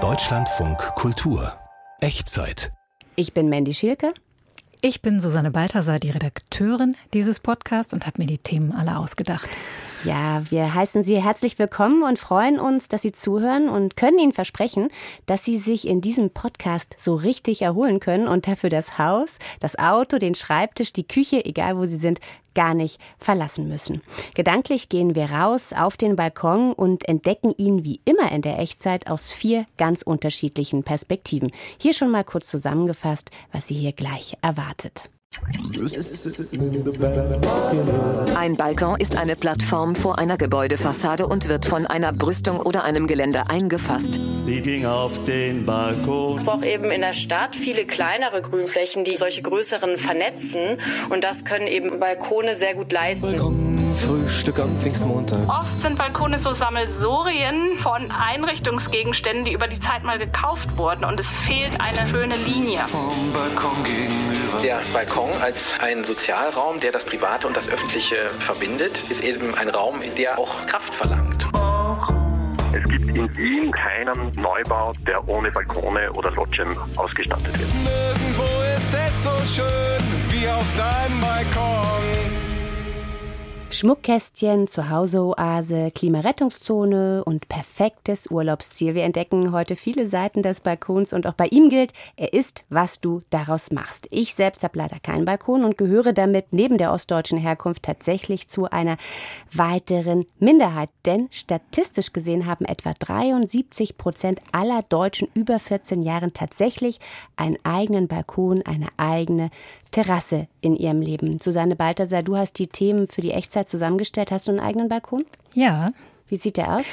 Deutschlandfunk Kultur Echtzeit. Ich bin Mandy Schielke. Ich bin Susanne Balthasar, die Redakteurin dieses Podcasts und habe mir die Themen alle ausgedacht. Ja, wir heißen Sie herzlich willkommen und freuen uns, dass Sie zuhören und können Ihnen versprechen, dass Sie sich in diesem Podcast so richtig erholen können und dafür das Haus, das Auto, den Schreibtisch, die Küche, egal wo Sie sind, gar nicht verlassen müssen. Gedanklich gehen wir raus auf den Balkon und entdecken ihn wie immer in der Echtzeit aus vier ganz unterschiedlichen Perspektiven. Hier schon mal kurz zusammengefasst, was Sie hier gleich erwartet. Ein Balkon ist eine Plattform vor einer Gebäudefassade und wird von einer Brüstung oder einem Geländer eingefasst. Sie ging auf den Balkon. Es braucht eben in der Stadt viele kleinere Grünflächen, die solche größeren vernetzen. Und das können eben Balkone sehr gut leisten. Balkon, Frühstück am Pfingstmontag. Oft sind Balkone so Sammelsorien von Einrichtungsgegenständen, die über die Zeit mal gekauft wurden. Und es fehlt eine schöne Linie. Vom Balkon gegenüber. Der Balkon als ein Sozialraum, der das Private und das Öffentliche verbindet, ist eben ein Raum, der auch Kraft verlangt. Es gibt in Wien keinen Neubau, der ohne Balkone oder Loggien ausgestattet wird. Nirgendwo ist es so schön wie auf deinem Balkon. Schmuckkästchen, Zuhause-Oase, Klimarettungszone und perfektes Urlaubsziel. Wir entdecken heute viele Seiten des Balkons und auch bei ihm gilt, er ist, was du daraus machst. Ich selbst habe leider keinen Balkon und gehöre damit neben der ostdeutschen Herkunft tatsächlich zu einer weiteren Minderheit. Denn statistisch gesehen haben etwa 73 Prozent aller Deutschen über 14 Jahren tatsächlich einen eigenen Balkon, eine eigene Terrasse in ihrem Leben. Susanne Balthasar, du hast die Themen für die Echtzeit zusammengestellt. Hast du einen eigenen Balkon? Ja. Wie sieht der aus?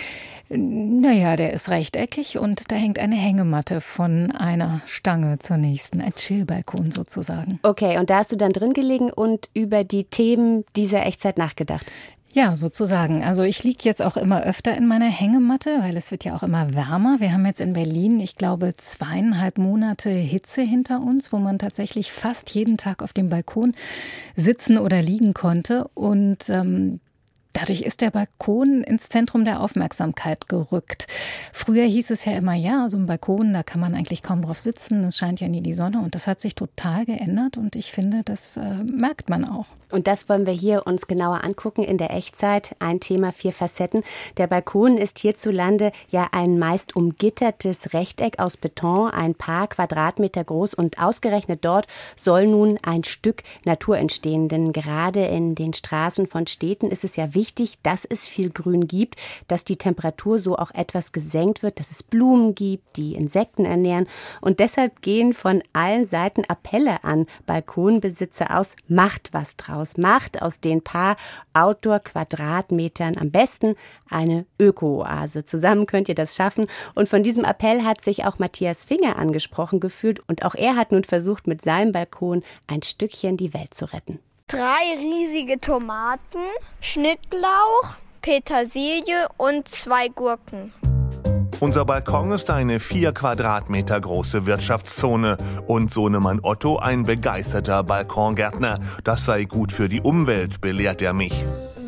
Naja, der ist rechteckig und da hängt eine Hängematte von einer Stange zur nächsten. Ein Chillbalkon sozusagen. Okay, und da hast du dann drin gelegen und über die Themen dieser Echtzeit nachgedacht. Ja, sozusagen. Also ich liege jetzt auch immer öfter in meiner Hängematte, weil es wird ja auch immer wärmer. Wir haben jetzt in Berlin, ich glaube, zweieinhalb Monate Hitze hinter uns, wo man tatsächlich fast jeden Tag auf dem Balkon sitzen oder liegen konnte. Und ähm, Dadurch ist der Balkon ins Zentrum der Aufmerksamkeit gerückt. Früher hieß es ja immer, ja, so ein Balkon, da kann man eigentlich kaum drauf sitzen, es scheint ja nie die Sonne und das hat sich total geändert und ich finde, das äh, merkt man auch. Und das wollen wir hier uns genauer angucken in der Echtzeit. Ein Thema, vier Facetten. Der Balkon ist hierzulande ja ein meist umgittertes Rechteck aus Beton, ein paar Quadratmeter groß und ausgerechnet dort soll nun ein Stück Natur entstehen. Denn gerade in den Straßen von Städten ist es ja wichtig, wichtig, dass es viel Grün gibt, dass die Temperatur so auch etwas gesenkt wird, dass es Blumen gibt, die Insekten ernähren. Und deshalb gehen von allen Seiten Appelle an Balkonbesitzer aus, macht was draus, macht aus den paar Outdoor-Quadratmetern am besten eine Öko-Oase. Zusammen könnt ihr das schaffen. Und von diesem Appell hat sich auch Matthias Finger angesprochen gefühlt. Und auch er hat nun versucht, mit seinem Balkon ein Stückchen die Welt zu retten drei riesige Tomaten, Schnittlauch, Petersilie und zwei Gurken. Unser Balkon ist eine vier Quadratmeter große Wirtschaftszone und Sohnemann Otto ein begeisterter Balkongärtner. Das sei gut für die Umwelt, belehrt er mich.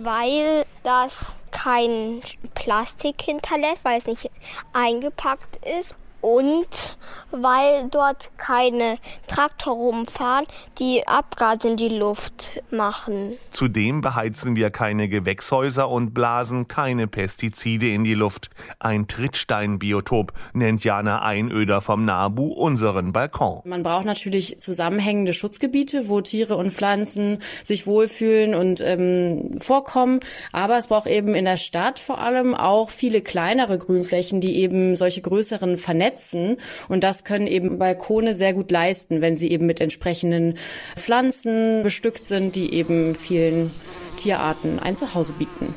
Weil das kein Plastik hinterlässt, weil es nicht eingepackt ist und weil dort keine Traktor rumfahren, die Abgase in die Luft machen. Zudem beheizen wir keine Gewächshäuser und blasen keine Pestizide in die Luft. Ein Trittsteinbiotop nennt Jana Einöder vom NABU unseren Balkon. Man braucht natürlich zusammenhängende Schutzgebiete, wo Tiere und Pflanzen sich wohlfühlen und ähm, vorkommen. Aber es braucht eben in der Stadt vor allem auch viele kleinere Grünflächen, die eben solche größeren Vernetzungen vernetzen. Und das können eben Balkone sehr gut leisten, wenn sie eben mit entsprechenden Pflanzen bestückt sind, die eben vielen Tierarten ein Zuhause bieten.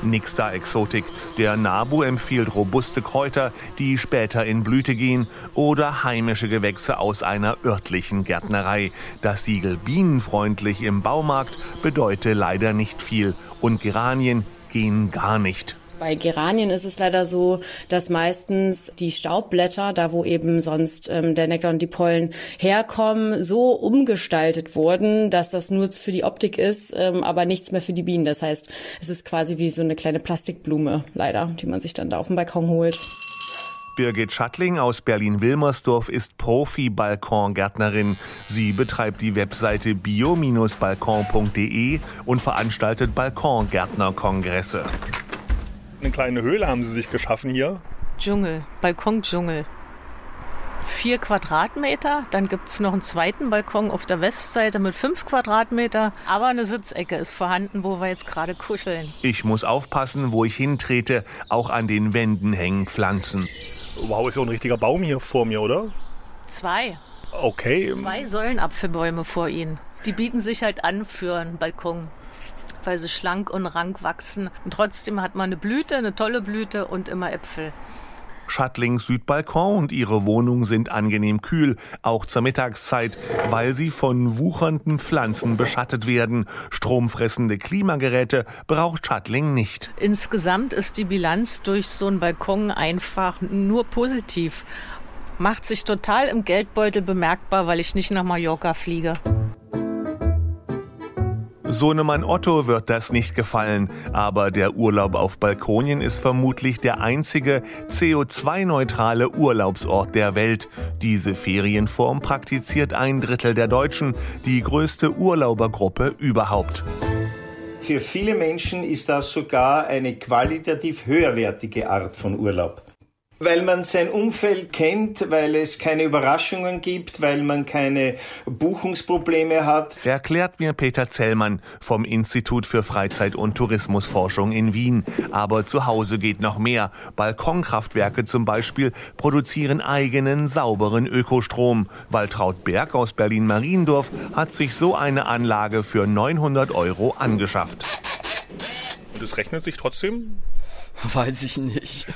Nix da Exotik. Der Nabu empfiehlt robuste Kräuter, die später in Blüte gehen, oder heimische Gewächse aus einer örtlichen Gärtnerei. Das Siegel bienenfreundlich im Baumarkt bedeutet leider nicht viel und Geranien gehen gar nicht. Bei Geranien ist es leider so, dass meistens die Staubblätter, da wo eben sonst ähm, der Nektar und die Pollen herkommen, so umgestaltet wurden, dass das nur für die Optik ist, ähm, aber nichts mehr für die Bienen. Das heißt, es ist quasi wie so eine kleine Plastikblume, leider, die man sich dann da auf dem Balkon holt. Birgit Schattling aus Berlin-Wilmersdorf ist Profi-Balkongärtnerin. Sie betreibt die Webseite bio-balkon.de und veranstaltet Balkongärtnerkongresse. Eine kleine Höhle haben Sie sich geschaffen hier. Dschungel, Balkondschungel. Vier Quadratmeter, dann gibt es noch einen zweiten Balkon auf der Westseite mit fünf Quadratmeter, aber eine Sitzecke ist vorhanden, wo wir jetzt gerade kuscheln. Ich muss aufpassen, wo ich hintrete. Auch an den Wänden hängen Pflanzen. Wow, ist ja ein richtiger Baum hier vor mir, oder? Zwei. Okay. Zwei Säulenapfelbäume vor Ihnen. Die bieten sich halt an für einen Balkon weil sie schlank und rank wachsen. Und trotzdem hat man eine Blüte, eine tolle Blüte und immer Äpfel. Schattlings Südbalkon und ihre Wohnung sind angenehm kühl, auch zur Mittagszeit, weil sie von wuchernden Pflanzen beschattet werden. Stromfressende Klimageräte braucht Schattling nicht. Insgesamt ist die Bilanz durch so einen Balkon einfach nur positiv. Macht sich total im Geldbeutel bemerkbar, weil ich nicht nach Mallorca fliege. Sohnemann Otto wird das nicht gefallen, aber der Urlaub auf Balkonien ist vermutlich der einzige CO2-neutrale Urlaubsort der Welt. Diese Ferienform praktiziert ein Drittel der Deutschen, die größte Urlaubergruppe überhaupt. Für viele Menschen ist das sogar eine qualitativ höherwertige Art von Urlaub weil man sein Umfeld kennt, weil es keine Überraschungen gibt, weil man keine Buchungsprobleme hat. Erklärt mir Peter Zellmann vom Institut für Freizeit- und Tourismusforschung in Wien. Aber zu Hause geht noch mehr. Balkonkraftwerke zum Beispiel produzieren eigenen sauberen Ökostrom. Waltraud Berg aus Berlin-Mariendorf hat sich so eine Anlage für 900 Euro angeschafft. Und es rechnet sich trotzdem? Weiß ich nicht.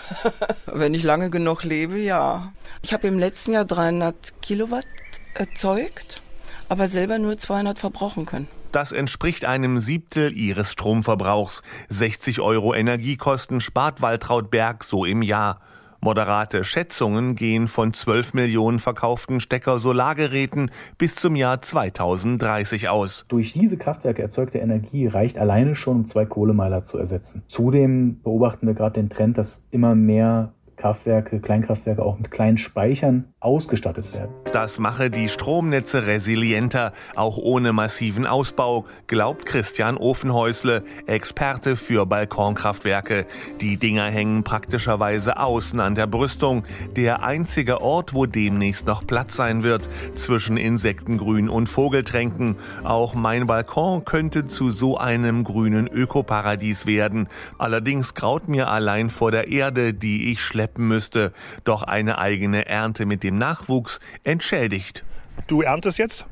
Wenn ich lange genug lebe, ja. Ich habe im letzten Jahr 300 Kilowatt erzeugt, aber selber nur 200 verbrauchen können. Das entspricht einem Siebtel ihres Stromverbrauchs. 60 Euro Energiekosten spart Waltraud Berg so im Jahr. Moderate Schätzungen gehen von 12 Millionen verkauften Stecker-Solargeräten bis zum Jahr 2030 aus. Durch diese Kraftwerke erzeugte Energie reicht alleine schon, um zwei Kohlemeiler zu ersetzen. Zudem beobachten wir gerade den Trend, dass immer mehr Kraftwerke, Kleinkraftwerke auch mit kleinen Speichern ausgestattet werden. Das mache die Stromnetze resilienter, auch ohne massiven Ausbau, glaubt Christian Ofenhäusle, Experte für Balkonkraftwerke. Die Dinger hängen praktischerweise außen an der Brüstung, der einzige Ort, wo demnächst noch Platz sein wird, zwischen Insektengrün und Vogeltränken. Auch mein Balkon könnte zu so einem grünen Ökoparadies werden. Allerdings graut mir allein vor der Erde, die ich schleppen müsste. Doch eine eigene Ernte mit dem Nachwuchs entschädigt. Du erntest jetzt?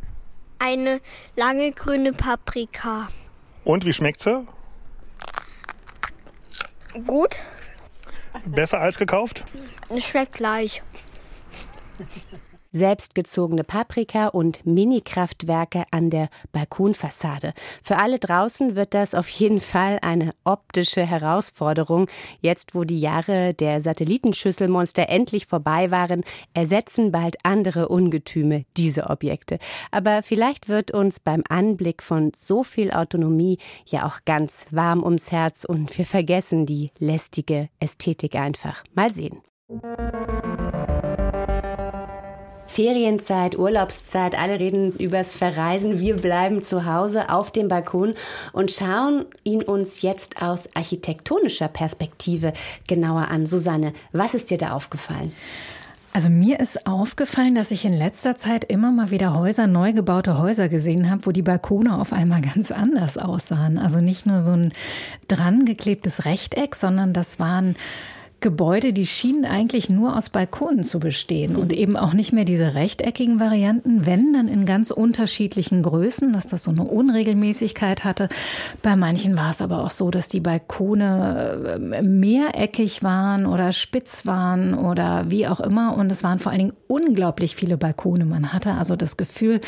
Eine lange grüne Paprika. Und wie schmeckt sie? Gut. Besser als gekauft? Es schmeckt gleich. Selbstgezogene Paprika und Mini-Kraftwerke an der Balkonfassade. Für alle draußen wird das auf jeden Fall eine optische Herausforderung. Jetzt, wo die Jahre der Satellitenschüsselmonster endlich vorbei waren, ersetzen bald andere Ungetüme diese Objekte. Aber vielleicht wird uns beim Anblick von so viel Autonomie ja auch ganz warm ums Herz und wir vergessen die lästige Ästhetik einfach. Mal sehen. Ferienzeit, Urlaubszeit, alle reden übers Verreisen. Wir bleiben zu Hause auf dem Balkon und schauen ihn uns jetzt aus architektonischer Perspektive genauer an. Susanne, was ist dir da aufgefallen? Also mir ist aufgefallen, dass ich in letzter Zeit immer mal wieder Häuser, neu gebaute Häuser gesehen habe, wo die Balkone auf einmal ganz anders aussahen. Also nicht nur so ein dran geklebtes Rechteck, sondern das waren Gebäude, die schienen eigentlich nur aus Balkonen zu bestehen und eben auch nicht mehr diese rechteckigen Varianten, wenn dann in ganz unterschiedlichen Größen, dass das so eine Unregelmäßigkeit hatte. Bei manchen war es aber auch so, dass die Balkone äh, mehreckig waren oder spitz waren oder wie auch immer. Und es waren vor allen Dingen unglaublich viele Balkone. Man hatte also das Gefühl,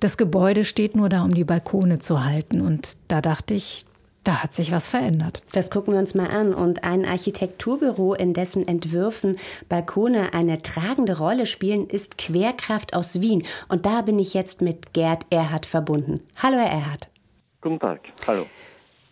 das Gebäude steht nur da, um die Balkone zu halten. Und da dachte ich, Da hat sich was verändert. Das gucken wir uns mal an. Und ein Architekturbüro, in dessen Entwürfen Balkone eine tragende Rolle spielen, ist Querkraft aus Wien. Und da bin ich jetzt mit Gerd Erhard verbunden. Hallo, Herr Erhard. Guten Tag. Hallo.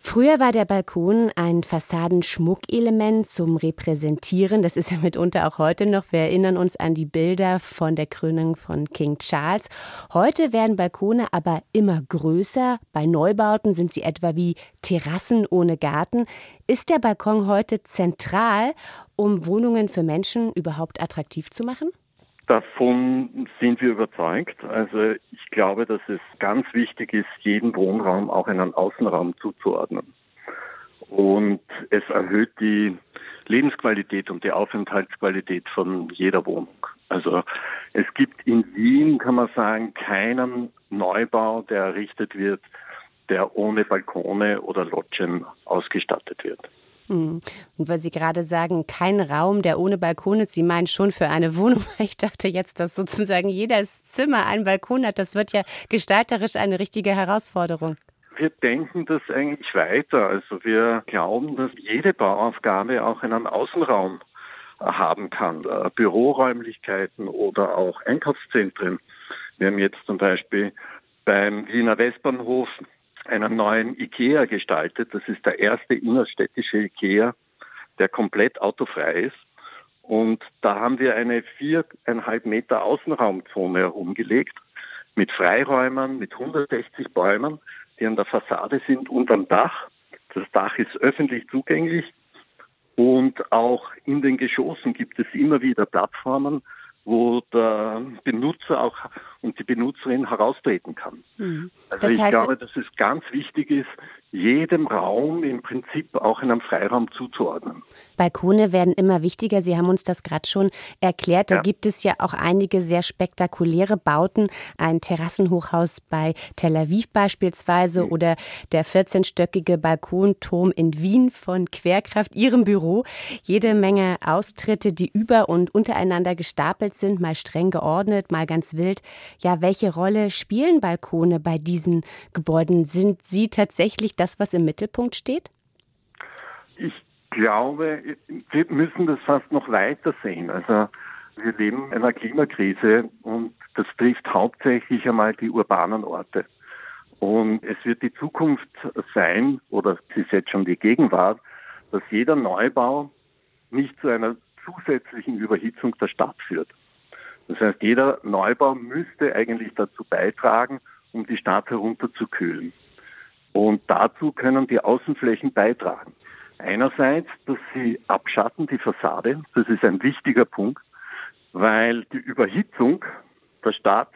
Früher war der Balkon ein Fassadenschmuckelement zum Repräsentieren. Das ist ja mitunter auch heute noch. Wir erinnern uns an die Bilder von der Krönung von King Charles. Heute werden Balkone aber immer größer. Bei Neubauten sind sie etwa wie Terrassen ohne Garten. Ist der Balkon heute zentral, um Wohnungen für Menschen überhaupt attraktiv zu machen? Davon sind wir überzeugt. Also ich glaube, dass es ganz wichtig ist, jeden Wohnraum auch einen Außenraum zuzuordnen. Und es erhöht die Lebensqualität und die Aufenthaltsqualität von jeder Wohnung. Also es gibt in Wien, kann man sagen, keinen Neubau, der errichtet wird, der ohne Balkone oder Loggien ausgestattet wird. Hm. Und weil Sie gerade sagen, kein Raum, der ohne Balkon ist, Sie meinen schon für eine Wohnung. Ich dachte jetzt, dass sozusagen jedes Zimmer einen Balkon hat. Das wird ja gestalterisch eine richtige Herausforderung. Wir denken das eigentlich weiter. Also wir glauben, dass jede Bauaufgabe auch einen Außenraum haben kann. Äh, Büroräumlichkeiten oder auch Einkaufszentren. Wir haben jetzt zum Beispiel beim Wiener Westbahnhof einen neuen IKEA gestaltet. Das ist der erste innerstädtische IKEA, der komplett autofrei ist. Und da haben wir eine viereinhalb Meter Außenraumzone herumgelegt mit Freiräumen, mit 160 Bäumen, die an der Fassade sind und am Dach. Das Dach ist öffentlich zugänglich und auch in den Geschossen gibt es immer wieder Plattformen, wo der Benutzer auch und die Benutzerin heraustreten kann. Mhm. Also ich glaube, dass es ganz wichtig ist, jedem Raum im Prinzip auch einen Freiraum zuzuordnen. Balkone werden immer wichtiger. Sie haben uns das gerade schon erklärt. Da ja. gibt es ja auch einige sehr spektakuläre Bauten. Ein Terrassenhochhaus bei Tel Aviv beispielsweise mhm. oder der 14-stöckige Balkonturm in Wien von Querkraft, Ihrem Büro. Jede Menge Austritte, die über und untereinander gestapelt sind, mal streng geordnet, mal ganz wild. Ja, welche Rolle spielen Balkone bei diesen Gebäuden? Sind sie tatsächlich das, was im Mittelpunkt steht? Ich glaube, wir müssen das fast noch weiter sehen. Also wir leben in einer Klimakrise und das trifft hauptsächlich einmal die urbanen Orte. Und es wird die Zukunft sein, oder es ist jetzt schon die Gegenwart, dass jeder Neubau nicht zu einer zusätzlichen Überhitzung der Stadt führt. Das heißt, jeder Neubau müsste eigentlich dazu beitragen, um die Stadt herunterzukühlen. Und dazu können die Außenflächen beitragen. Einerseits, dass sie abschatten die Fassade. Das ist ein wichtiger Punkt, weil die Überhitzung der Stadt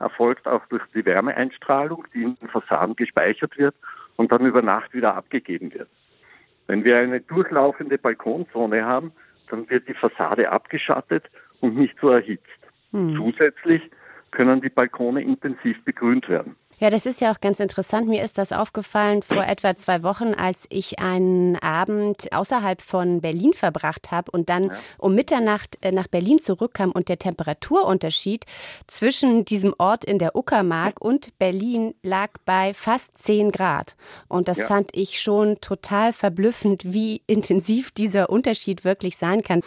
erfolgt auch durch die Wärmeeinstrahlung, die in den Fassaden gespeichert wird und dann über Nacht wieder abgegeben wird. Wenn wir eine durchlaufende Balkonzone haben, dann wird die Fassade abgeschattet und nicht so erhitzt. Hm. Zusätzlich können die Balkone intensiv begrünt werden. Ja, das ist ja auch ganz interessant. Mir ist das aufgefallen vor etwa zwei Wochen, als ich einen Abend außerhalb von Berlin verbracht habe und dann um Mitternacht äh, nach Berlin zurückkam und der Temperaturunterschied zwischen diesem Ort in der Uckermark und Berlin lag bei fast 10 Grad. Und das ja. fand ich schon total verblüffend, wie intensiv dieser Unterschied wirklich sein kann.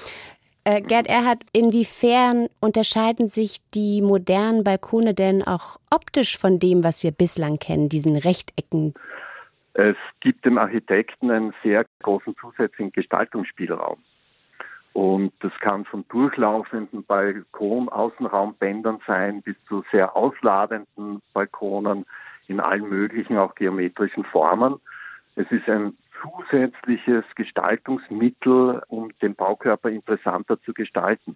Äh, Gerd Erhard, inwiefern unterscheiden sich die modernen Balkone denn auch optisch von dem, was wir bislang kennen, diesen Rechtecken? Es gibt dem Architekten einen sehr großen zusätzlichen Gestaltungsspielraum. Und das kann von durchlaufenden Balkon-Außenraumbändern sein bis zu sehr ausladenden Balkonen in allen möglichen, auch geometrischen Formen. Es ist ein zusätzliches Gestaltungsmittel, um den Baukörper interessanter zu gestalten.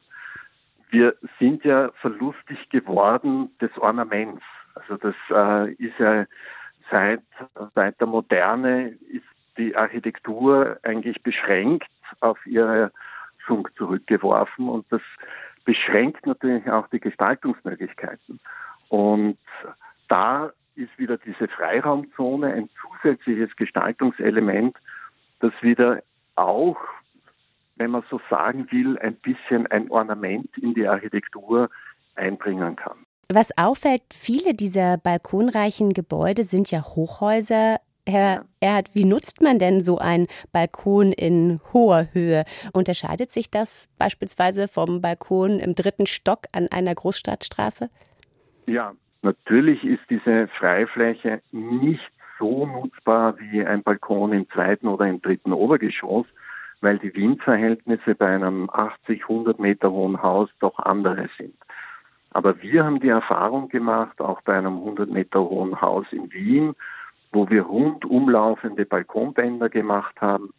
Wir sind ja verlustig geworden des Ornaments. Also das äh, ist ja seit, seit der Moderne ist die Architektur eigentlich beschränkt auf ihre Schunk zurückgeworfen und das beschränkt natürlich auch die Gestaltungsmöglichkeiten. Und da ist wieder diese Freiraumzone ein zusätzliches Gestaltungselement, das wieder auch, wenn man so sagen will, ein bisschen ein Ornament in die Architektur einbringen kann. Was auffällt, viele dieser balkonreichen Gebäude sind ja Hochhäuser Herr Erhard, wie nutzt man denn so einen Balkon in hoher Höhe? Unterscheidet sich das beispielsweise vom Balkon im dritten Stock an einer Großstadtstraße? Ja, natürlich ist diese Freifläche nicht so nutzbar wie ein Balkon im zweiten oder im dritten Obergeschoss, weil die Windverhältnisse bei einem 80, 100 Meter hohen Haus doch andere sind. Aber wir haben die Erfahrung gemacht, auch bei einem 100 Meter hohen Haus in Wien, wo wir rundumlaufende Balkonbänder gemacht haben,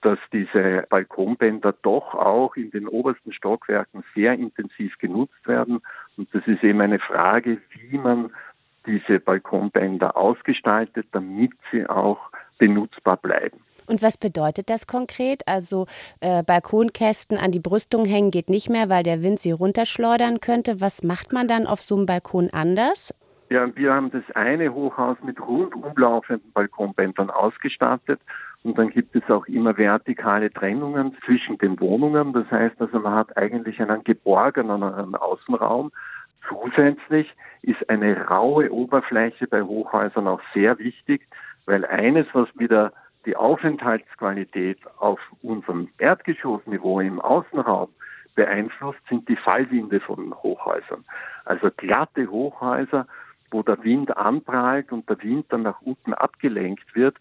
dass diese Balkonbänder doch auch in den obersten Stockwerken sehr intensiv genutzt werden. Und das ist eben eine Frage, wie man diese Balkonbänder ausgestaltet, damit sie auch benutzbar bleiben. Und was bedeutet das konkret? Also äh, Balkonkästen an die Brüstung hängen geht nicht mehr, weil der Wind sie runterschleudern könnte. Was macht man dann auf so einem Balkon anders? Ja, wir haben das eine Hochhaus mit rundumlaufenden Balkonbändern ausgestattet und dann gibt es auch immer vertikale Trennungen zwischen den Wohnungen. Das heißt also, man hat eigentlich einen geborgenen Außenraum. Zusätzlich ist eine raue Oberfläche bei Hochhäusern auch sehr wichtig, weil eines, was wieder die Aufenthaltsqualität auf unserem Erdgeschossniveau im Außenraum beeinflusst, sind die Fallwinde von Hochhäusern. Also glatte Hochhäuser, wo der Wind anprallt und der Wind dann nach unten abgelenkt wird,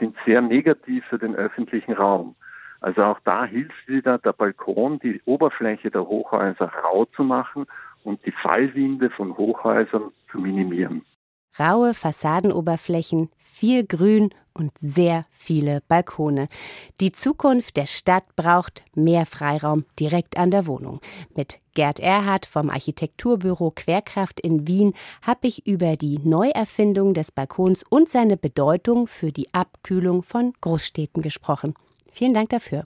sind sehr negativ für den öffentlichen Raum. Also auch da hilft wieder der Balkon, die Oberfläche der Hochhäuser rau zu machen und die Fallwinde von Hochhäusern zu minimieren. Raue Fassadenoberflächen, viel Grün und sehr viele Balkone. Die Zukunft der Stadt braucht mehr Freiraum direkt an der Wohnung. Mit Gerd Erhardt vom Architekturbüro Querkraft in Wien habe ich über die Neuerfindung des Balkons und seine Bedeutung für die Abkühlung von Großstädten gesprochen. Vielen Dank dafür.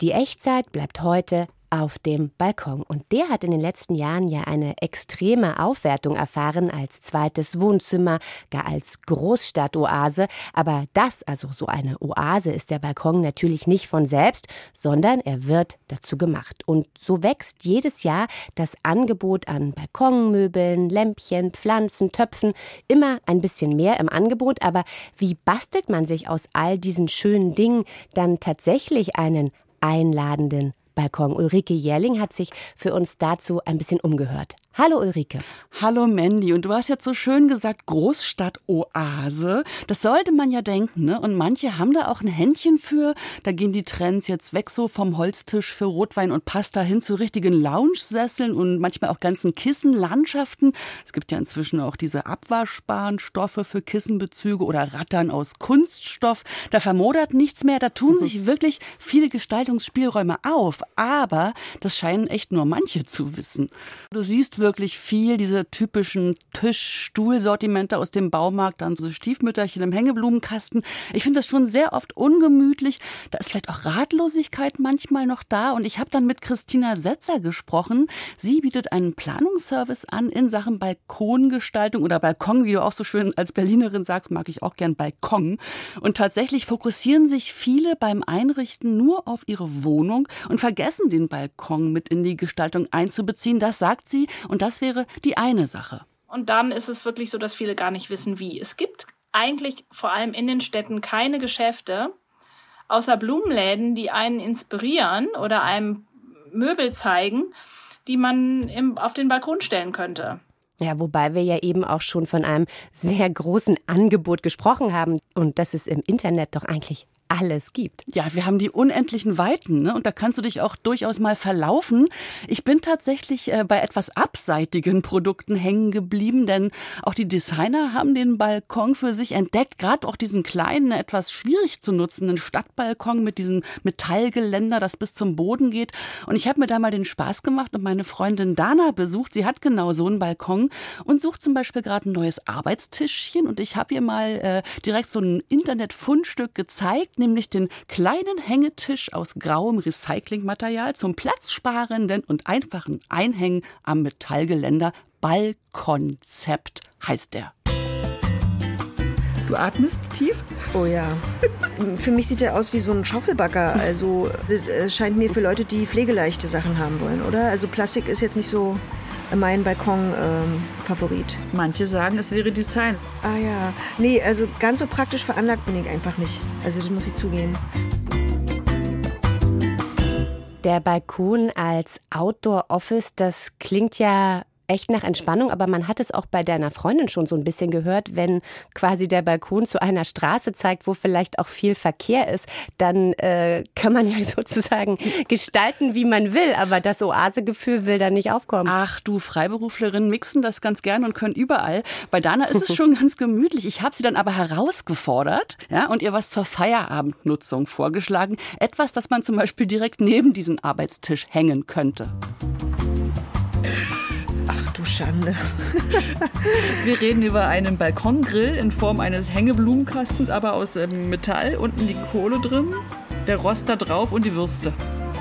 Die Echtzeit bleibt heute auf dem Balkon. Und der hat in den letzten Jahren ja eine extreme Aufwertung erfahren als zweites Wohnzimmer, gar als Großstadtoase. Aber das, also so eine Oase, ist der Balkon natürlich nicht von selbst, sondern er wird dazu gemacht. Und so wächst jedes Jahr das Angebot an Balkonmöbeln, Lämpchen, Pflanzen, Töpfen immer ein bisschen mehr im Angebot. Aber wie bastelt man sich aus all diesen schönen Dingen dann tatsächlich einen einladenden Balkon. Ulrike Jährling hat sich für uns dazu ein bisschen umgehört. Hallo Ulrike. Hallo Mandy. Und du hast jetzt so schön gesagt, Großstadt-Oase. Das sollte man ja denken, ne? Und manche haben da auch ein Händchen für. Da gehen die Trends jetzt weg so vom Holztisch für Rotwein und Pasta hin zu richtigen Lounge-Sesseln und manchmal auch ganzen Kissenlandschaften. Es gibt ja inzwischen auch diese abwaschbaren Stoffe für Kissenbezüge oder Rattern aus Kunststoff. Da vermodert nichts mehr. Da tun mhm. sich wirklich viele Gestaltungsspielräume auf. Aber das scheinen echt nur manche zu wissen. Du siehst wirklich viel diese typischen Tisch-Stuhl-Sortimente aus dem Baumarkt, dann so Stiefmütterchen im Hängeblumenkasten. Ich finde das schon sehr oft ungemütlich. Da ist vielleicht auch Ratlosigkeit manchmal noch da. Und ich habe dann mit Christina Setzer gesprochen. Sie bietet einen Planungsservice an in Sachen Balkongestaltung oder Balkon, wie du auch so schön als Berlinerin sagst, mag ich auch gern Balkon. Und tatsächlich fokussieren sich viele beim Einrichten nur auf ihre Wohnung und vergessen den Balkon mit in die Gestaltung einzubeziehen. Das sagt sie. Und das wäre die eine Sache. Und dann ist es wirklich so, dass viele gar nicht wissen, wie. Es gibt eigentlich vor allem in den Städten keine Geschäfte, außer Blumenläden, die einen inspirieren oder einem Möbel zeigen, die man im, auf den Balkon stellen könnte. Ja, wobei wir ja eben auch schon von einem sehr großen Angebot gesprochen haben und das es im Internet doch eigentlich alles gibt. Ja, wir haben die unendlichen Weiten ne? und da kannst du dich auch durchaus mal verlaufen. Ich bin tatsächlich äh, bei etwas abseitigen Produkten hängen geblieben, denn auch die Designer haben den Balkon für sich entdeckt, gerade auch diesen kleinen, etwas schwierig zu nutzenden Stadtbalkon mit diesem Metallgeländer, das bis zum Boden geht. Und ich habe mir da mal den Spaß gemacht und meine Freundin Dana besucht. Sie hat genau so einen Balkon und sucht zum Beispiel gerade ein neues Arbeitstischchen und ich habe ihr mal äh, direkt so ein Internetfundstück gezeigt nämlich den kleinen Hängetisch aus grauem Recyclingmaterial zum platzsparenden und einfachen Einhängen am Metallgeländer. Ballkonzept heißt der. Du atmest tief? Oh ja. für mich sieht er aus wie so ein Schaufelbagger. Also das äh, scheint mir für Leute, die pflegeleichte Sachen haben wollen, oder? Also Plastik ist jetzt nicht so mein Balkon-Favorit. Ähm, Manche sagen, es wäre Design. Ah ja. Nee, also ganz so praktisch veranlagt bin ich einfach nicht. Also das muss ich zugeben. Der Balkon als Outdoor-Office, das klingt ja echt nach Entspannung, aber man hat es auch bei deiner Freundin schon so ein bisschen gehört, wenn quasi der Balkon zu einer Straße zeigt, wo vielleicht auch viel Verkehr ist, dann äh, kann man ja sozusagen gestalten, wie man will, aber das Oasegefühl will da nicht aufkommen. Ach du, Freiberuflerinnen mixen das ganz gern und können überall. Bei Dana ist es schon ganz gemütlich. Ich habe sie dann aber herausgefordert ja, und ihr was zur Feierabendnutzung vorgeschlagen. Etwas, das man zum Beispiel direkt neben diesen Arbeitstisch hängen könnte. Schande. Wir reden über einen Balkongrill in Form eines Hängeblumenkastens, aber aus ähm, Metall. Unten die Kohle drin, der Rost da drauf und die Würste.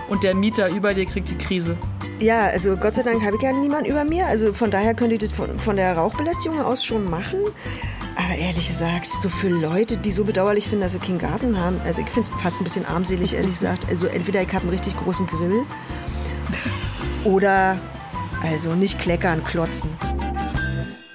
Und der Mieter über dir kriegt die Krise. Ja, also Gott sei Dank habe ich ja niemanden über mir. Also von daher könnte ich das von, von der Rauchbelästigung aus schon machen. Aber ehrlich gesagt, so für Leute, die so bedauerlich finden, dass sie keinen Garten haben, also ich finde es fast ein bisschen armselig, ehrlich gesagt. Also entweder ich habe einen richtig großen Grill oder also nicht kleckern, klotzen.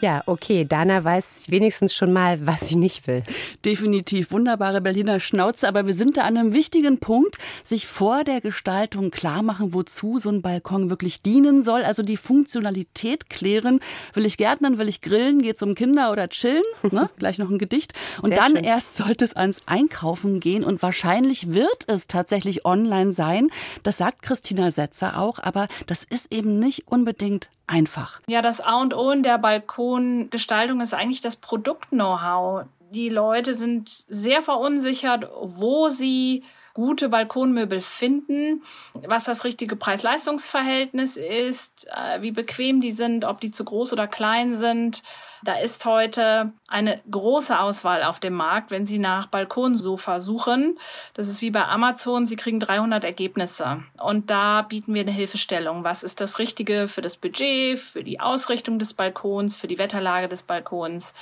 Ja, okay, Dana weiß wenigstens schon mal, was sie nicht will. Definitiv wunderbare Berliner Schnauze, aber wir sind da an einem wichtigen Punkt, sich vor der Gestaltung klar machen, wozu so ein Balkon wirklich dienen soll, also die Funktionalität klären. Will ich Gärtnern, will ich grillen, geht's um Kinder oder chillen? Ne? Gleich noch ein Gedicht. Und Sehr dann schön. erst sollte es ans Einkaufen gehen und wahrscheinlich wird es tatsächlich online sein. Das sagt Christina Setzer auch, aber das ist eben nicht unbedingt einfach. Ja, das A und O in der Balkongestaltung ist eigentlich das Produkt-Know-how. Die Leute sind sehr verunsichert, wo sie gute Balkonmöbel finden, was das richtige Preis-Leistungs-Verhältnis ist, äh, wie bequem die sind, ob die zu groß oder klein sind. Da ist heute eine große Auswahl auf dem Markt, wenn Sie nach Balkonsofa suchen. Das ist wie bei Amazon, Sie kriegen 300 Ergebnisse. Und da bieten wir eine Hilfestellung. Was ist das Richtige für das Budget, für die Ausrichtung des Balkons, für die Wetterlage des Balkons?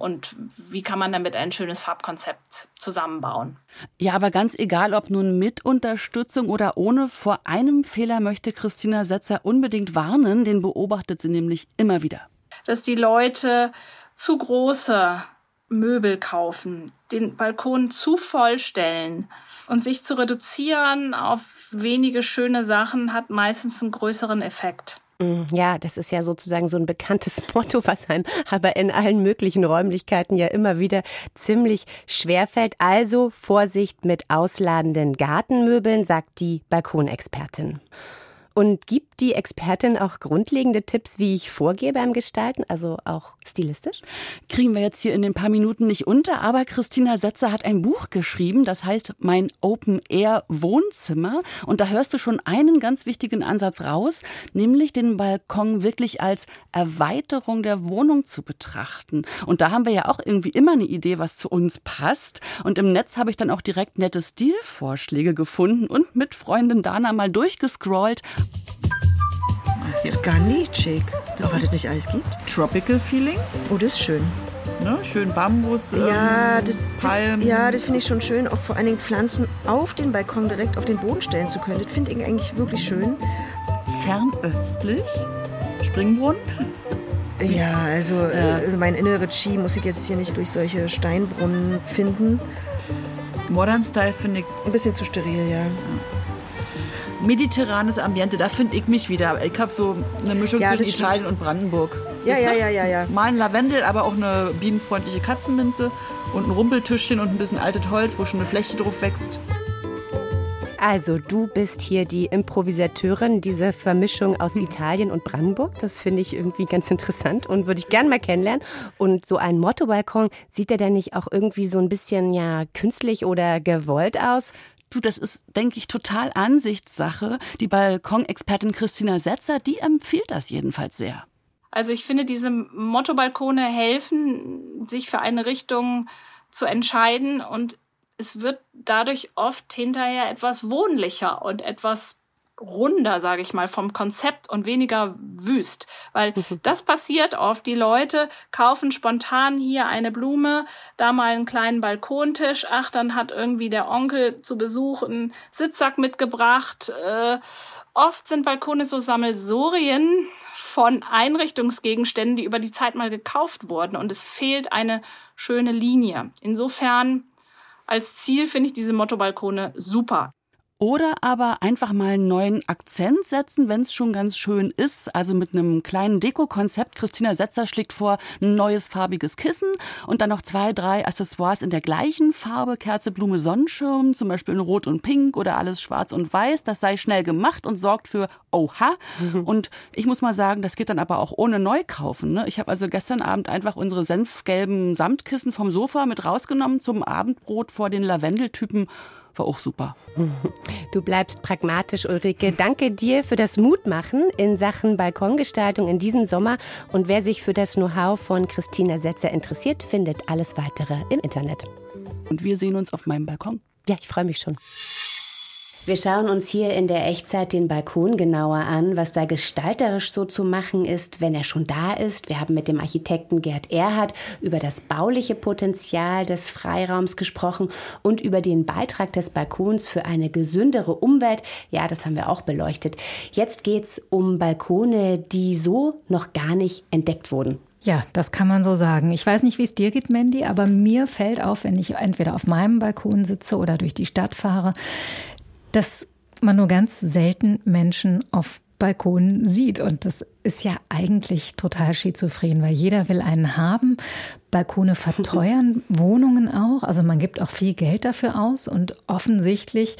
Und wie kann man damit ein schönes Farbkonzept zusammenbauen. Ja, aber ganz egal, ob nun mit Unterstützung oder ohne, vor einem Fehler möchte Christina Setzer unbedingt warnen, den beobachtet sie nämlich immer wieder. Dass die Leute zu große Möbel kaufen, den Balkon zu vollstellen und sich zu reduzieren auf wenige schöne Sachen hat meistens einen größeren Effekt. Mm, ja, das ist ja sozusagen so ein bekanntes Motto, was einem aber in allen möglichen Räumlichkeiten ja immer wieder ziemlich schwer fällt. Also Vorsicht mit ausladenden Gartenmöbeln, sagt die Balkonexpertin. Und gibt die Expertin auch grundlegende Tipps, wie ich vorgehe beim Gestalten, also auch stilistisch? Kriegen wir jetzt hier in den paar Minuten nicht unter, aber Christina Setzer hat ein Buch geschrieben, das heißt Mein Open Air Wohnzimmer. Und da hörst du schon einen ganz wichtigen Ansatz raus, nämlich den Balkon wirklich als Erweiterung der Wohnung zu betrachten. Und da haben wir ja auch irgendwie immer eine Idee, was zu uns passt. Und im Netz habe ich dann auch direkt nette Stilvorschläge gefunden und mit Freundin Dana mal durchgescrollt Scandi-Chic. Was es nicht alles gibt. Tropical Feeling. Oh, das ist schön. Ne? Schön Bambus, ja, ähm, das, Palmen. Das, ja, das finde ich schon schön. Auch vor allen Dingen Pflanzen auf den Balkon direkt auf den Boden stellen zu können. Das finde ich eigentlich wirklich schön. Fernöstlich. Springbrunnen. Ja, also, ja. also mein innere Chi muss ich jetzt hier nicht durch solche Steinbrunnen finden. Modern Style finde ich. Ein bisschen zu steril, ja. ja mediterranes Ambiente, da finde ich mich wieder. Ich habe so eine Mischung ja, zwischen Italien und Brandenburg. Ja, ja, ja, ja, ja. Mal ein Lavendel, aber auch eine bienenfreundliche Katzenminze und ein Rumpeltischchen und ein bisschen altes Holz, wo schon eine Fläche drauf wächst. Also, du bist hier die Improvisateurin dieser Vermischung aus hm. Italien und Brandenburg. Das finde ich irgendwie ganz interessant und würde ich gerne mal kennenlernen. Und so ein Motto-Balkon, sieht der denn nicht auch irgendwie so ein bisschen ja künstlich oder gewollt aus? Du, das ist, denke ich, total Ansichtssache. Die Balkonexpertin Christina Setzer, die empfiehlt das jedenfalls sehr. Also ich finde, diese Motto-Balkone helfen, sich für eine Richtung zu entscheiden und es wird dadurch oft hinterher etwas wohnlicher und etwas runder, sage ich mal, vom Konzept und weniger wüst. Weil das passiert oft. Die Leute kaufen spontan hier eine Blume, da mal einen kleinen Balkontisch. Ach, dann hat irgendwie der Onkel zu Besuch einen Sitzsack mitgebracht. Äh, oft sind Balkone so Sammelsorien von Einrichtungsgegenständen, die über die Zeit mal gekauft wurden. Und es fehlt eine schöne Linie. Insofern als Ziel finde ich diese Motto-Balkone super. Oder aber einfach mal einen neuen Akzent setzen, wenn es schon ganz schön ist. Also mit einem kleinen Deko-Konzept. Christina Setzer schlägt vor, ein neues farbiges Kissen und dann noch zwei, drei Accessoires in der gleichen Farbe. Kerze, Blume, Sonnenschirm, zum Beispiel in Rot und Pink oder alles schwarz und weiß. Das sei schnell gemacht und sorgt für Oha. Mhm. Und ich muss mal sagen, das geht dann aber auch ohne Neukaufen. Ne? Ich habe also gestern Abend einfach unsere senfgelben Samtkissen vom Sofa mit rausgenommen zum Abendbrot vor den Lavendeltypen war auch super. Du bleibst pragmatisch, Ulrike. Danke dir für das Mutmachen in Sachen Balkongestaltung in diesem Sommer. Und wer sich für das Know-how von Christina Setzer interessiert, findet alles weitere im Internet. Und wir sehen uns auf meinem Balkon. Ja, ich freue mich schon. Wir schauen uns hier in der Echtzeit den Balkon genauer an, was da gestalterisch so zu machen ist, wenn er schon da ist. Wir haben mit dem Architekten Gerd Erhardt über das bauliche Potenzial des Freiraums gesprochen und über den Beitrag des Balkons für eine gesündere Umwelt. Ja, das haben wir auch beleuchtet. Jetzt geht's um Balkone, die so noch gar nicht entdeckt wurden. Ja, das kann man so sagen. Ich weiß nicht, wie es dir geht, Mandy, aber mir fällt auf, wenn ich entweder auf meinem Balkon sitze oder durch die Stadt fahre, dass man nur ganz selten Menschen auf Balkonen sieht. Und das ist ja eigentlich total schizophren, weil jeder will einen haben. Balkone verteuern Wohnungen auch. Also man gibt auch viel Geld dafür aus. Und offensichtlich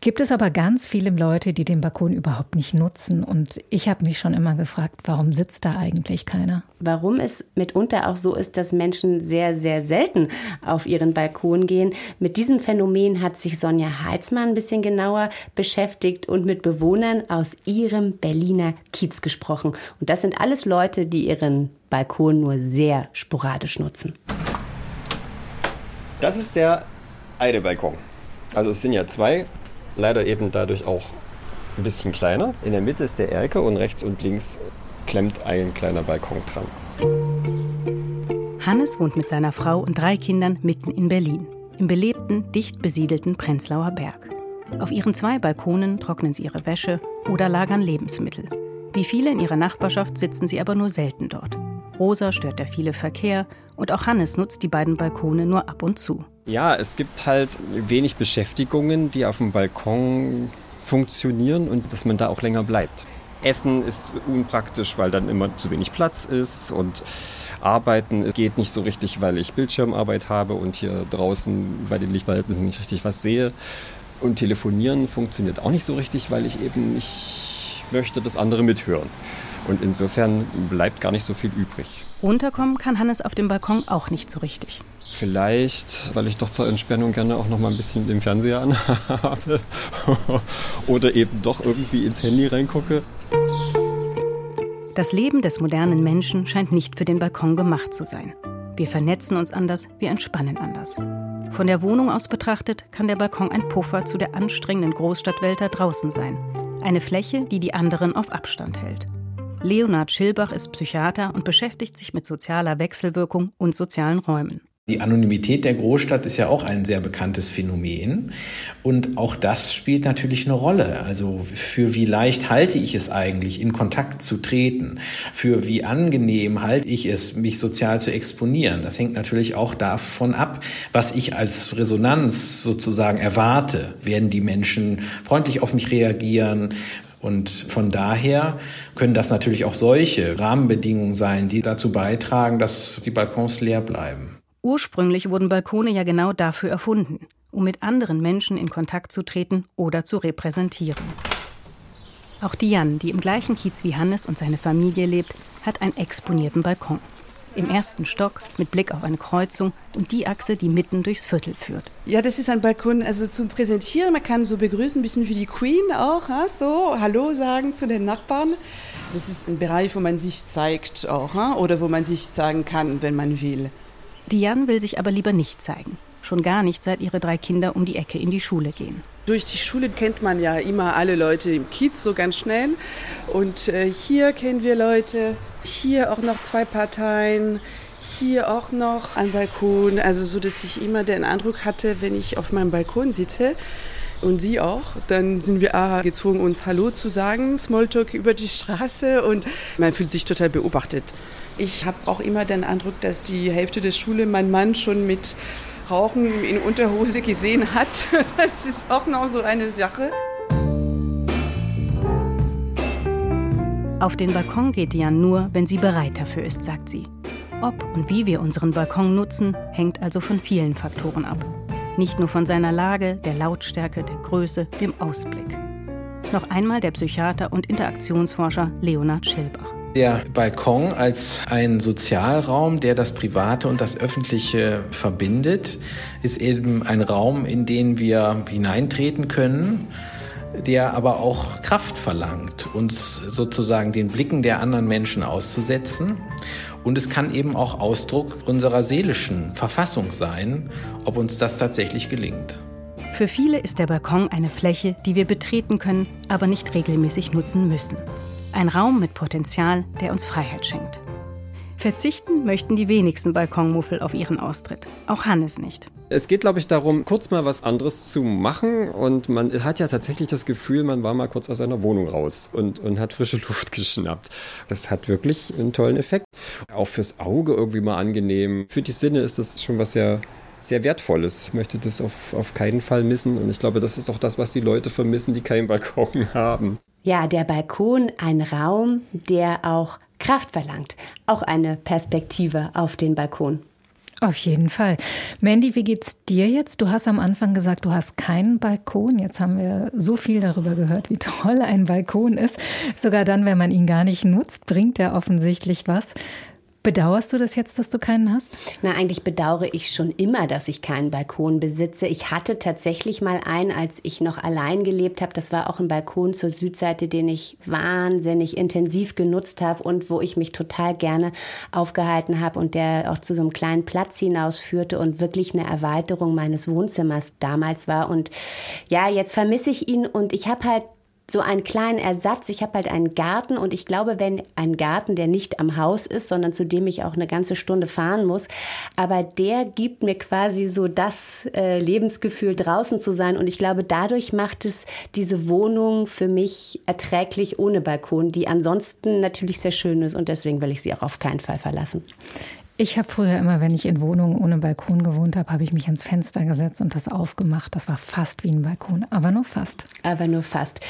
gibt es aber ganz viele Leute, die den Balkon überhaupt nicht nutzen. Und ich habe mich schon immer gefragt, warum sitzt da eigentlich keiner? Warum es mitunter auch so ist, dass Menschen sehr, sehr selten auf ihren Balkon gehen. Mit diesem Phänomen hat sich Sonja Heitzmann ein bisschen genauer beschäftigt und mit Bewohnern aus ihrem Berliner Kiez gesprochen. Und das sind alles Leute, die ihren Balkon nur sehr sporadisch nutzen. Das ist der eine Balkon. Also es sind ja zwei, leider eben dadurch auch ein bisschen kleiner. In der Mitte ist der Erker und rechts und links klemmt ein kleiner Balkon dran. Hannes wohnt mit seiner Frau und drei Kindern mitten in Berlin, im belebten, dicht besiedelten Prenzlauer Berg. Auf ihren zwei Balkonen trocknen sie ihre Wäsche oder lagern Lebensmittel. Wie viele in ihrer Nachbarschaft sitzen sie aber nur selten dort. Rosa stört der viele Verkehr und auch Hannes nutzt die beiden Balkone nur ab und zu. Ja, es gibt halt wenig Beschäftigungen, die auf dem Balkon funktionieren und dass man da auch länger bleibt. Essen ist unpraktisch, weil dann immer zu wenig Platz ist und Arbeiten geht nicht so richtig, weil ich Bildschirmarbeit habe und hier draußen bei den Lichtverhältnissen nicht richtig was sehe. Und telefonieren funktioniert auch nicht so richtig, weil ich eben nicht möchte, dass andere mithören. Und insofern bleibt gar nicht so viel übrig. Runterkommen kann Hannes auf dem Balkon auch nicht so richtig. Vielleicht, weil ich doch zur Entspannung gerne auch noch mal ein bisschen den Fernseher anhabe oder eben doch irgendwie ins Handy reingucke. Das Leben des modernen Menschen scheint nicht für den Balkon gemacht zu sein. Wir vernetzen uns anders, wir entspannen anders. Von der Wohnung aus betrachtet kann der Balkon ein Puffer zu der anstrengenden Großstadtwelt da draußen sein. Eine Fläche, die die anderen auf Abstand hält. Leonhard Schilbach ist Psychiater und beschäftigt sich mit sozialer Wechselwirkung und sozialen Räumen. Die Anonymität der Großstadt ist ja auch ein sehr bekanntes Phänomen. Und auch das spielt natürlich eine Rolle. Also für wie leicht halte ich es eigentlich, in Kontakt zu treten? Für wie angenehm halte ich es, mich sozial zu exponieren? Das hängt natürlich auch davon ab, was ich als Resonanz sozusagen erwarte. Werden die Menschen freundlich auf mich reagieren? Und von daher können das natürlich auch solche Rahmenbedingungen sein, die dazu beitragen, dass die Balkons leer bleiben. Ursprünglich wurden Balkone ja genau dafür erfunden, um mit anderen Menschen in Kontakt zu treten oder zu repräsentieren. Auch Diane, die im gleichen Kiez wie Hannes und seine Familie lebt, hat einen exponierten Balkon. Im ersten Stock mit Blick auf eine Kreuzung und die Achse, die mitten durchs Viertel führt. Ja, das ist ein Balkon, also zum Präsentieren. Man kann so begrüßen, ein bisschen wie die Queen auch, so Hallo sagen zu den Nachbarn. Das ist ein Bereich, wo man sich zeigt auch, oder wo man sich zeigen kann, wenn man will. Diane will sich aber lieber nicht zeigen. Schon gar nicht, seit ihre drei Kinder um die Ecke in die Schule gehen. Durch die Schule kennt man ja immer alle Leute im Kiez so ganz schnell. Und äh, hier kennen wir Leute, hier auch noch zwei Parteien, hier auch noch ein Balkon. Also so, dass ich immer den Eindruck hatte, wenn ich auf meinem Balkon sitze, und Sie auch, dann sind wir ah, gezwungen, uns Hallo zu sagen, Smalltalk über die Straße und man fühlt sich total beobachtet. Ich habe auch immer den Eindruck, dass die Hälfte der Schule mein Mann schon mit Rauchen in Unterhose gesehen hat. Das ist auch noch so eine Sache. Auf den Balkon geht Jan nur, wenn sie bereit dafür ist, sagt sie. Ob und wie wir unseren Balkon nutzen, hängt also von vielen Faktoren ab. Nicht nur von seiner Lage, der Lautstärke, der Größe, dem Ausblick. Noch einmal der Psychiater und Interaktionsforscher Leonard Schilbach. Der Balkon als ein Sozialraum, der das Private und das Öffentliche verbindet, ist eben ein Raum, in den wir hineintreten können, der aber auch Kraft verlangt, uns sozusagen den Blicken der anderen Menschen auszusetzen. Und es kann eben auch Ausdruck unserer seelischen Verfassung sein, ob uns das tatsächlich gelingt. Für viele ist der Balkon eine Fläche, die wir betreten können, aber nicht regelmäßig nutzen müssen. Ein Raum mit Potenzial, der uns Freiheit schenkt. Verzichten möchten die wenigsten Balkonmuffel auf ihren Austritt. Auch Hannes nicht. Es geht, glaube ich, darum, kurz mal was anderes zu machen. Und man hat ja tatsächlich das Gefühl, man war mal kurz aus seiner Wohnung raus und, und hat frische Luft geschnappt. Das hat wirklich einen tollen Effekt. Auch fürs Auge irgendwie mal angenehm. Für die Sinne ist das schon was sehr sehr wertvolles. Ich möchte das auf, auf keinen Fall missen. Und ich glaube, das ist auch das, was die Leute vermissen, die keinen Balkon haben. Ja, der Balkon, ein Raum, der auch Kraft verlangt. Auch eine Perspektive auf den Balkon. Auf jeden Fall. Mandy, wie geht's dir jetzt? Du hast am Anfang gesagt, du hast keinen Balkon. Jetzt haben wir so viel darüber gehört, wie toll ein Balkon ist. Sogar dann, wenn man ihn gar nicht nutzt, bringt er offensichtlich was. Bedauerst du das jetzt, dass du keinen hast? Na, eigentlich bedauere ich schon immer, dass ich keinen Balkon besitze. Ich hatte tatsächlich mal einen, als ich noch allein gelebt habe. Das war auch ein Balkon zur Südseite, den ich wahnsinnig intensiv genutzt habe und wo ich mich total gerne aufgehalten habe und der auch zu so einem kleinen Platz hinausführte und wirklich eine Erweiterung meines Wohnzimmers damals war. Und ja, jetzt vermisse ich ihn und ich habe halt so einen kleinen Ersatz. Ich habe halt einen Garten und ich glaube, wenn ein Garten, der nicht am Haus ist, sondern zu dem ich auch eine ganze Stunde fahren muss, aber der gibt mir quasi so das äh, Lebensgefühl, draußen zu sein. Und ich glaube, dadurch macht es diese Wohnung für mich erträglich ohne Balkon, die ansonsten natürlich sehr schön ist und deswegen will ich sie auch auf keinen Fall verlassen. Ich habe früher immer, wenn ich in Wohnungen ohne Balkon gewohnt habe, habe ich mich ans Fenster gesetzt und das aufgemacht. Das war fast wie ein Balkon, aber nur fast. Aber nur fast.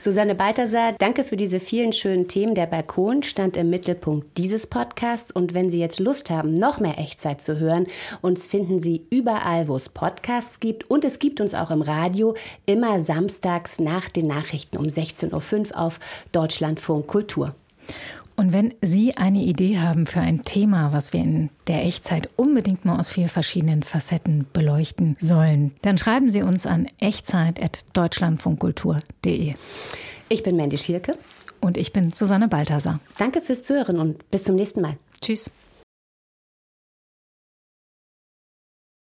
Susanne Balthasar, danke für diese vielen schönen Themen. Der Balkon stand im Mittelpunkt dieses Podcasts. Und wenn Sie jetzt Lust haben, noch mehr Echtzeit zu hören, uns finden Sie überall, wo es Podcasts gibt. Und es gibt uns auch im Radio, immer samstags nach den Nachrichten um 16.05 Uhr auf Deutschlandfunk Kultur. Und wenn Sie eine Idee haben für ein Thema, was wir in der Echtzeit unbedingt mal aus vier verschiedenen Facetten beleuchten sollen, dann schreiben Sie uns an echtzeit.deutschlandfunkkultur.de. Ich bin Mandy Schielke. Und ich bin Susanne Balthasar. Danke fürs Zuhören und bis zum nächsten Mal. Tschüss.